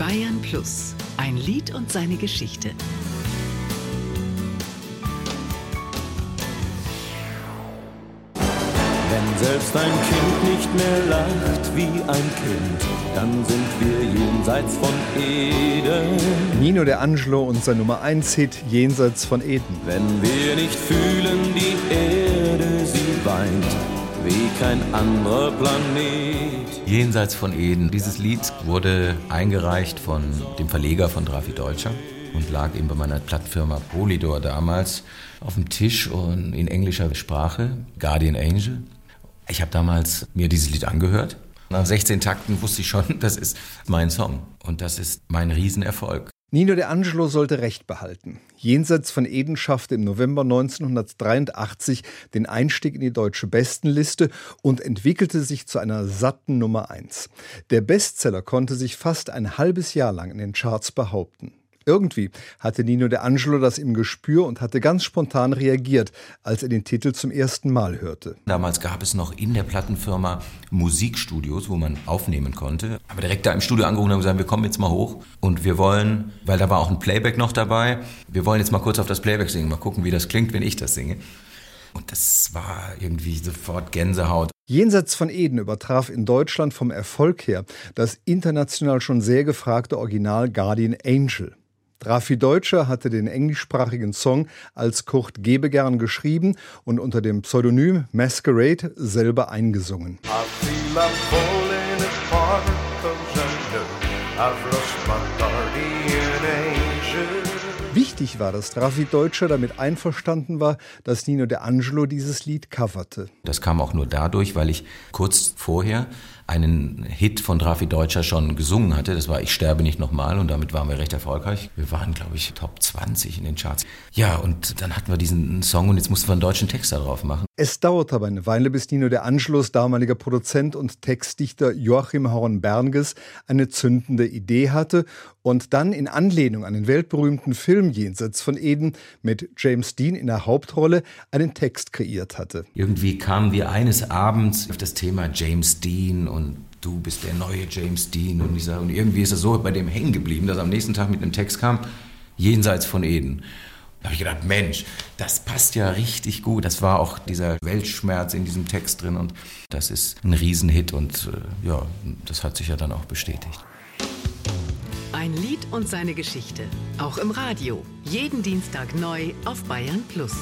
Bayern Plus, ein Lied und seine Geschichte. Wenn selbst ein Kind nicht mehr lacht wie ein Kind, dann sind wir jenseits von Eden. Nino De Angelo und sein Nummer 1 Hit Jenseits von Eden. Wenn wir nicht fühlen, die Erde, sie weint wie kein anderer Planet. Jenseits von Eden. Dieses Lied wurde eingereicht von dem Verleger von Drafi Deutscher und lag eben bei meiner Plattfirma Polydor damals auf dem Tisch und in englischer Sprache, Guardian Angel. Ich habe damals mir dieses Lied angehört. Nach 16 Takten wusste ich schon, das ist mein Song und das ist mein Riesenerfolg. Nino De Angelo sollte Recht behalten. Jenseits von Eden schaffte im November 1983 den Einstieg in die deutsche Bestenliste und entwickelte sich zu einer satten Nummer 1. Der Bestseller konnte sich fast ein halbes Jahr lang in den Charts behaupten. Irgendwie hatte Nino De Angelo das im Gespür und hatte ganz spontan reagiert, als er den Titel zum ersten Mal hörte. Damals gab es noch in der Plattenfirma Musikstudios, wo man aufnehmen konnte. Aber direkt da im Studio angerufen und gesagt, wir kommen jetzt mal hoch und wir wollen, weil da war auch ein Playback noch dabei, wir wollen jetzt mal kurz auf das Playback singen, mal gucken, wie das klingt, wenn ich das singe. Und das war irgendwie sofort Gänsehaut. Jenseits von Eden übertraf in Deutschland vom Erfolg her das international schon sehr gefragte Original Guardian Angel. Rafi Deutscher hatte den englischsprachigen Song als Kurt Gebegern geschrieben und unter dem Pseudonym Masquerade selber eingesungen. Wichtig war, dass Rafi Deutscher damit einverstanden war, dass Nino De Angelo dieses Lied coverte. Das kam auch nur dadurch, weil ich kurz vorher einen Hit von Drafi Deutscher schon gesungen hatte. Das war Ich sterbe nicht nochmal und damit waren wir recht erfolgreich. Wir waren, glaube ich, Top 20 in den Charts. Ja, und dann hatten wir diesen Song und jetzt mussten wir einen deutschen Text darauf machen. Es dauerte aber eine Weile, bis Nino de Angelos damaliger Produzent und Textdichter Joachim Horn-Bernges eine zündende Idee hatte und dann in Anlehnung an den weltberühmten Film Jenseits von Eden mit James Dean in der Hauptrolle einen Text kreiert hatte. Irgendwie kamen wir eines Abends auf das Thema James Dean und du bist der neue James Dean und, dieser, und irgendwie ist es so bei dem hängen geblieben, dass er am nächsten Tag mit einem Text kam, Jenseits von Eden. Da habe ich gedacht, Mensch, das passt ja richtig gut. Das war auch dieser Weltschmerz in diesem Text drin und das ist ein Riesenhit und äh, ja, das hat sich ja dann auch bestätigt. Ein Lied und seine Geschichte, auch im Radio. Jeden Dienstag neu auf Bayern Plus.